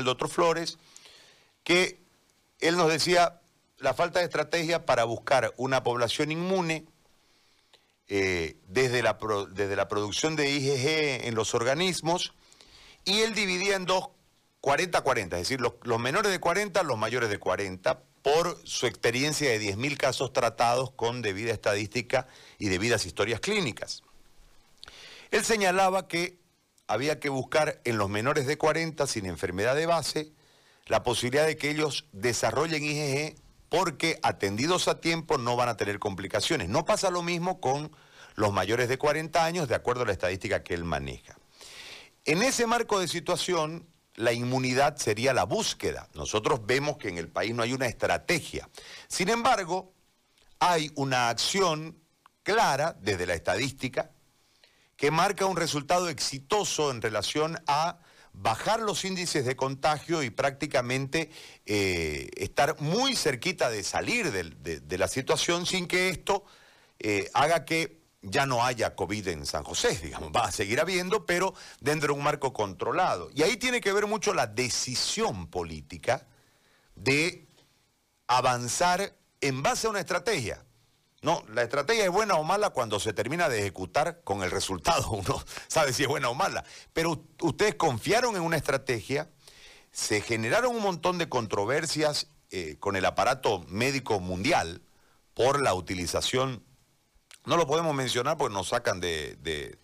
el doctor Flores, que él nos decía la falta de estrategia para buscar una población inmune eh, desde, la desde la producción de IgG en los organismos, y él dividía en dos 40-40, es decir, los, los, menores de 40, los mayores de 40, por su experiencia de 10.000 casos tratados con debida estadística y debidas historias clínicas. Él señalaba que había que buscar en los menores de 40 sin enfermedad de base la posibilidad de que ellos desarrollen IgG porque atendidos a tiempo no van a tener complicaciones. No pasa lo mismo con los mayores de 40 años, de acuerdo a la estadística que él maneja. En ese marco de situación, la inmunidad sería la búsqueda. Nosotros vemos que en el país no hay una estrategia. Sin embargo, hay una acción clara desde la estadística que marca un resultado exitoso en relación a bajar los índices de contagio y prácticamente eh, estar muy cerquita de salir de, la situación sin que esto eh, haga que ya no haya COVID en San José, digamos, va a seguir habiendo, pero dentro de un marco controlado. Y ahí tiene que ver mucho la decisión política de avanzar en base a una estrategia. No, la estrategia es buena o mala cuando se termina de ejecutar con el resultado. Uno sabe si es buena o mala. Pero ustedes confiaron en una estrategia, se generaron un montón de controversias eh, con el aparato médico mundial por la utilización, no lo podemos mencionar porque nos sacan de,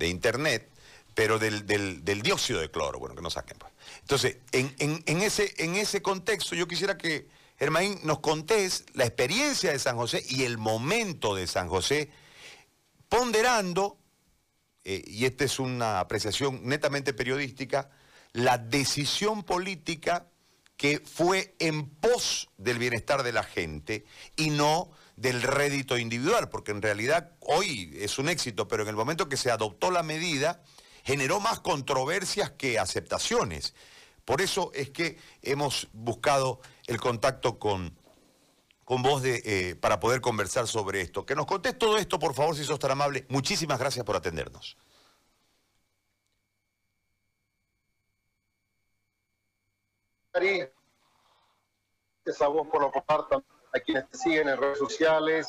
internet, pero del, dióxido de cloro, bueno, que nos saquen. Pues. Entonces, en, ese, en ese contexto yo quisiera que Germain, nos contés la experiencia de San José y el momento de San José, ponderando, eh, y esta es una apreciación netamente periodística, la decisión política que fue en pos del bienestar de la gente y no del rédito individual, porque en realidad hoy es un éxito, pero en el momento que se adoptó la medida generó más controversias que aceptaciones. Por eso es que hemos buscado el contacto con, con vos de, eh, para poder conversar sobre esto. Que nos contés todo esto, por favor, si sos tan amable. Muchísimas gracias por atendernos. Gracias a vos por lo compartan, a quienes te siguen en redes sociales.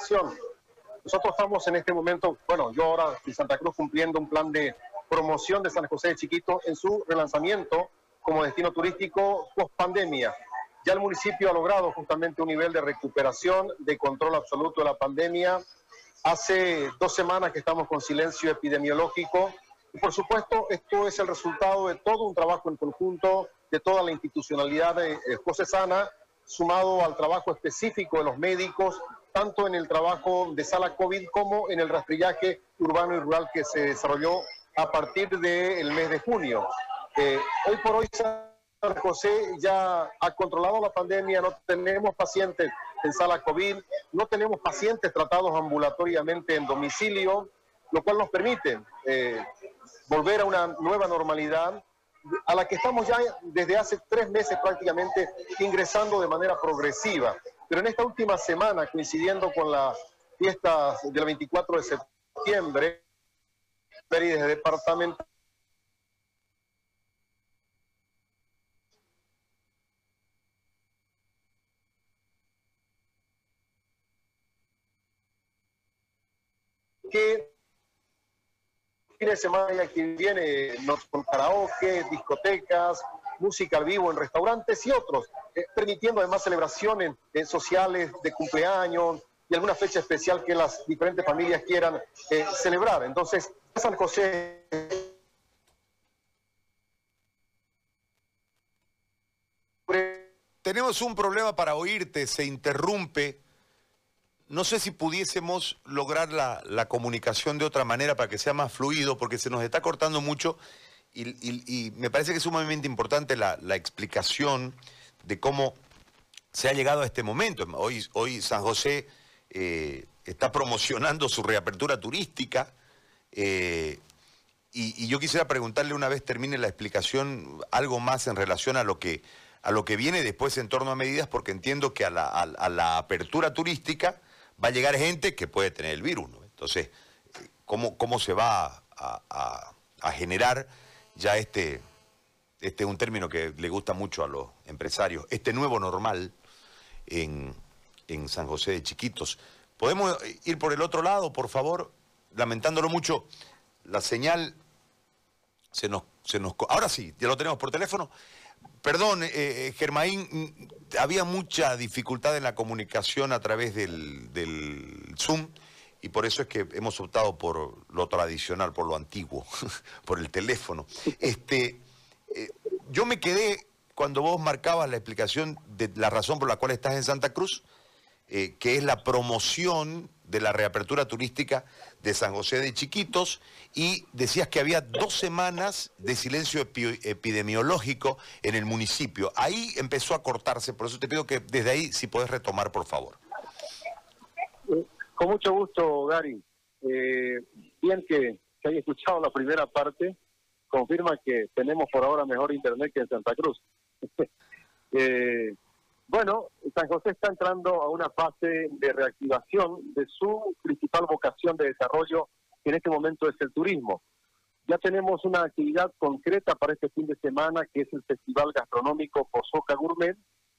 Nosotros estamos en este momento, bueno, yo ahora en Santa Cruz cumpliendo un plan de promoción de San José de Chiquito en su relanzamiento como destino turístico post pandemia. Ya el municipio ha logrado justamente un nivel de recuperación, de control absoluto de la pandemia. Hace dos semanas que estamos con silencio epidemiológico y por supuesto esto es el resultado de todo un trabajo en conjunto de toda la institucionalidad de José Sana, sumado al trabajo específico de los médicos, tanto en el trabajo de sala COVID como en el rastrillaje urbano y rural que se desarrolló a partir del mes de junio. Eh, hoy por hoy San José ya ha controlado la pandemia, no tenemos pacientes en sala COVID, no tenemos pacientes tratados ambulatoriamente en domicilio, lo cual nos permite eh, volver a una nueva normalidad a la que estamos ya desde hace tres meses prácticamente ingresando de manera progresiva. Pero en esta última semana, coincidiendo con las fiestas del 24 de septiembre, desde departamento. Que fin de semana que viene con karaoke, discotecas, música al vivo en restaurantes y otros, eh, permitiendo además celebraciones eh, sociales de cumpleaños y alguna fecha especial que las diferentes familias quieran eh, celebrar. Entonces, San José Tenemos un problema para oírte, se interrumpe. No sé si pudiésemos lograr la, comunicación de otra manera para que sea más fluido, porque se nos está cortando mucho y, me parece que es sumamente importante la, explicación de cómo se ha llegado a este momento. Hoy, hoy San José eh, está promocionando su reapertura turística, eh, y, yo quisiera preguntarle una vez termine la explicación algo más en relación a lo que, a lo que viene después en torno a medidas, porque entiendo que a la, apertura turística va a llegar gente que puede tener el virus. Entonces, ¿cómo, ¿cómo se va a, generar ya este, este es un término que le gusta mucho a los empresarios, este nuevo normal en, en San José de Chiquitos. ¿Podemos ir por el otro lado, por favor? Lamentándolo mucho, la señal se nos, se nos... Ahora sí, ya lo tenemos por teléfono. Perdón, eh, eh, Germaín, mm, había mucha dificultad en la comunicación a través del, del, Zoom y por eso es que hemos optado por lo tradicional, por lo antiguo, por el teléfono. Este, eh, yo me quedé cuando vos marcabas la explicación de la razón por la cual estás en Santa Cruz, que es la promoción de la reapertura turística de San José de Chiquitos y decías que había dos semanas de silencio epidemiológico en el municipio. Ahí empezó a cortarse, por eso te pido que desde ahí si puedes retomar, por favor. Eh, con mucho gusto, Gary. Eh, bien que, que haya escuchado la primera parte, confirma que tenemos por ahora mejor internet que en Santa Cruz. eh, bueno, San José está entrando a una fase de reactivación de su principal vocación de desarrollo, que en este momento es el turismo. Ya tenemos una actividad concreta para este fin de semana, que es el Festival Gastronómico Pozoca Gourmet,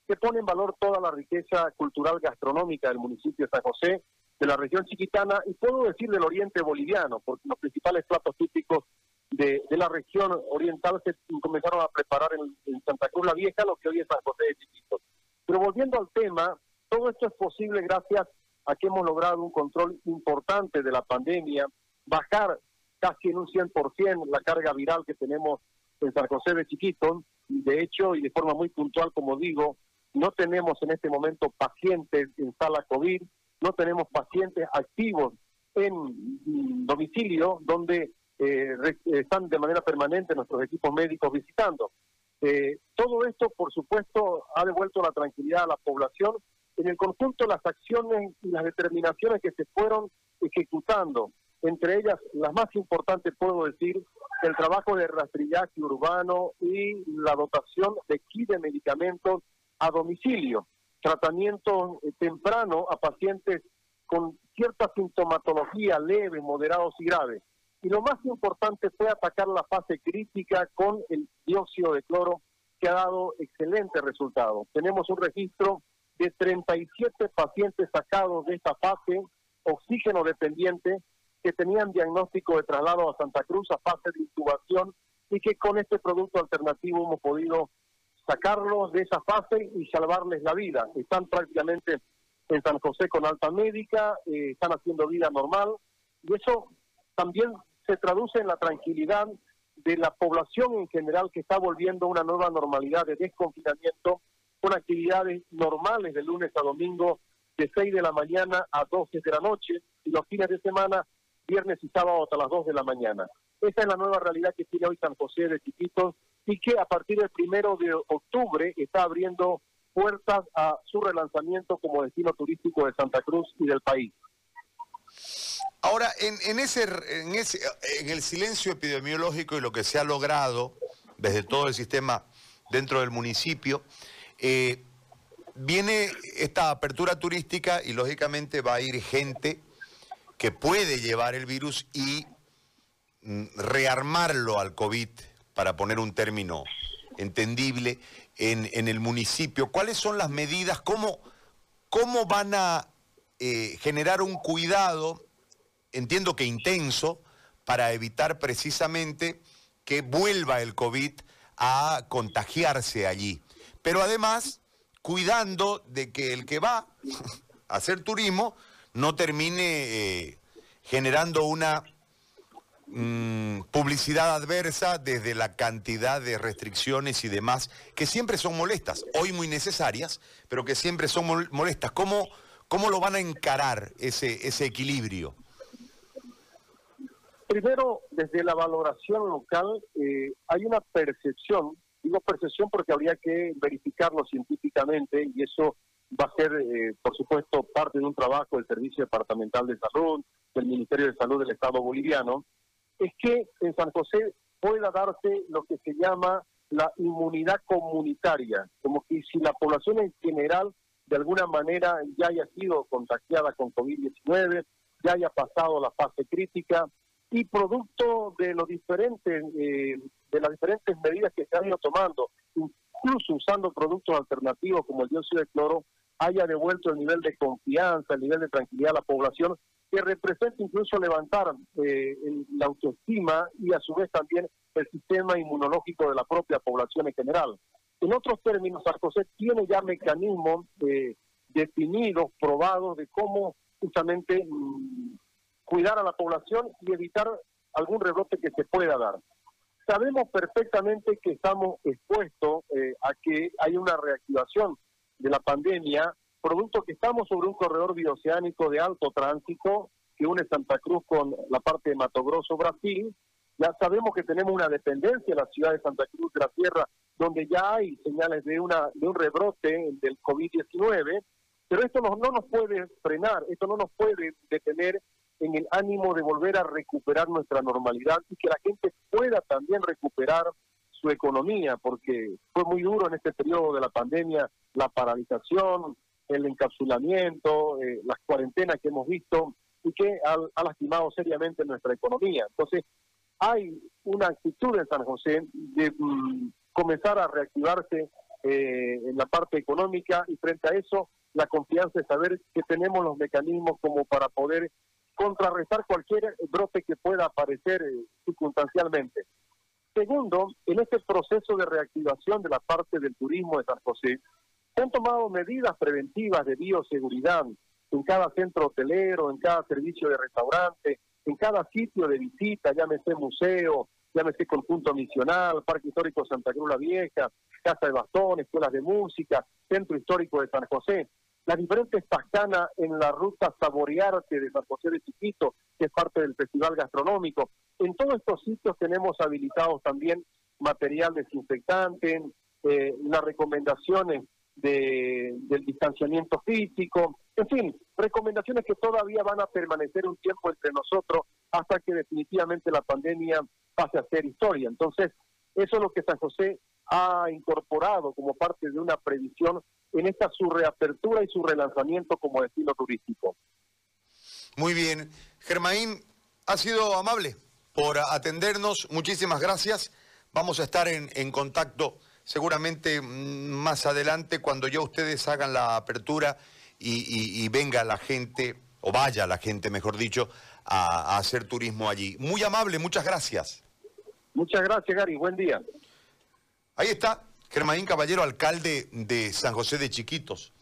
que pone en valor toda la riqueza cultural gastronómica del municipio de San José, de la región chiquitana y puedo decir del oriente boliviano, porque los principales platos típicos de, la región oriental se comenzaron a preparar en, en, Santa Cruz la Vieja, lo que hoy es San José de Chiquitos. Pero volviendo al tema, todo esto es posible gracias a que hemos logrado un control importante de la pandemia, bajar casi en un 100% la carga viral que tenemos en San José de Chiquito. De hecho, y de forma muy puntual, como digo, no tenemos en este momento pacientes en sala COVID, no tenemos pacientes activos en domicilio donde eh, están de manera permanente nuestros equipos médicos visitando. Eh, todo esto, por supuesto, ha devuelto la tranquilidad a la población. En el conjunto, las acciones y las determinaciones que se fueron ejecutando, entre ellas, las más importantes, puedo decir, el trabajo de rastrillaje urbano y la dotación de kit de medicamentos a domicilio, tratamiento eh, temprano a pacientes con cierta sintomatología leve, moderados y graves. Y lo más importante fue atacar la fase crítica con el dióxido de cloro, que ha dado excelente resultado. Tenemos un registro de 37 pacientes sacados de esta fase, oxígeno dependiente, que tenían diagnóstico de traslado a Santa Cruz a fase de intubación y que con este producto alternativo hemos podido sacarlos de esa fase y salvarles la vida. Están prácticamente en San José con alta médica, eh, están haciendo vida normal y eso también se traduce en la tranquilidad de la población en general que está volviendo a una nueva normalidad de desconfinamiento con actividades normales de lunes a domingo de 6 de la mañana a 12 de la noche y los fines de semana, viernes y sábado hasta las 2 de la mañana. Esa es la nueva realidad que tiene hoy San José de Chiquitos y que a partir del primero de octubre está abriendo puertas a su relanzamiento como destino turístico de Santa Cruz y del país. Ahora, en, ese, en, ese, en el silencio epidemiológico y lo que se ha logrado desde todo el sistema dentro del municipio, eh, viene esta apertura turística y lógicamente va a ir gente que puede llevar el virus y mm, rearmarlo al COVID, para poner un término entendible, en, en el municipio. ¿Cuáles son las medidas? ¿Cómo, cómo van a eh, generar un cuidado entiendo que intenso, para evitar precisamente que vuelva el COVID a contagiarse allí. Pero además, cuidando de que el que va a hacer turismo no termine eh, generando una mm, publicidad adversa desde la cantidad de restricciones y demás, que siempre son molestas, hoy muy necesarias, pero que siempre son molestas. ¿Cómo, cómo lo van a encarar ese, ese equilibrio? Primero, desde la valoración local, eh, hay una percepción, digo percepción porque habría que verificarlo científicamente y eso va a ser, eh, por supuesto, parte de un trabajo del Servicio Departamental de Salud, del Ministerio de Salud del Estado boliviano, es que en San José pueda darse lo que se llama la inmunidad comunitaria, como que si la población en general de alguna manera ya haya sido contagiada con COVID-19, ya haya pasado la fase crítica, y producto de los diferentes eh, de las diferentes medidas que se han ido tomando, incluso usando productos alternativos como el dióxido de cloro, haya devuelto el nivel de confianza, el nivel de tranquilidad a la población, que representa incluso levantar eh, la autoestima y a su vez también el sistema inmunológico de la propia población en general. En otros términos, Sarkozy tiene ya mecanismos eh, definidos, probados de cómo justamente mm, cuidar a la población y evitar algún rebrote que se pueda dar. Sabemos perfectamente que estamos expuestos eh, a que hay una reactivación de la pandemia, producto que estamos sobre un corredor bioceánico de alto tránsito que une Santa Cruz con la parte de Mato Grosso, Brasil. Ya sabemos que tenemos una dependencia en la ciudad de Santa Cruz de la Tierra, donde ya hay señales de, una, de un rebrote del COVID-19, pero esto no, no nos puede frenar, esto no nos puede detener en el ánimo de volver a recuperar nuestra normalidad y que la gente pueda también recuperar su economía, porque fue muy duro en este periodo de la pandemia la paralización, el encapsulamiento, eh, las cuarentenas que hemos visto y que ha, lastimado seriamente nuestra economía. Entonces, hay una actitud en San José de mm, comenzar a reactivarse eh, en la parte económica y frente a eso la confianza de saber que tenemos los mecanismos como para poder contrarrestar cualquier brote que pueda aparecer eh, circunstancialmente. Segundo, en este proceso de reactivación de la parte del turismo de San José, se han tomado medidas preventivas de bioseguridad en cada centro hotelero, en cada servicio de restaurante, en cada sitio de visita, llámese museo, llámese conjunto misional, Parque Histórico Santa Cruz la Vieja, Casa de Bastón, Escuelas de Música, Centro Histórico de San José las diferentes pascanas en la ruta Saborearte de San José de Chiquito, que es parte del Festival Gastronómico. En todos estos sitios tenemos habilitados también material desinfectante, eh, las recomendaciones de, del distanciamiento físico, en fin, recomendaciones que todavía van a permanecer un tiempo entre nosotros hasta que definitivamente la pandemia pase a ser historia. Entonces, eso es lo que San José ha incorporado como parte de una previsión en esta su reapertura y su relanzamiento como destino turístico. Muy bien. Germaín, ha sido amable por atendernos. Muchísimas gracias. Vamos a estar en, contacto seguramente mm, más adelante cuando ya ustedes hagan la apertura y, venga la gente, o vaya la gente, mejor dicho, a, a hacer turismo allí. Muy amable, muchas gracias. Muchas gracias, Gary. Buen día. Ahí está, Germaín Caballero, alcalde de San José de Chiquitos.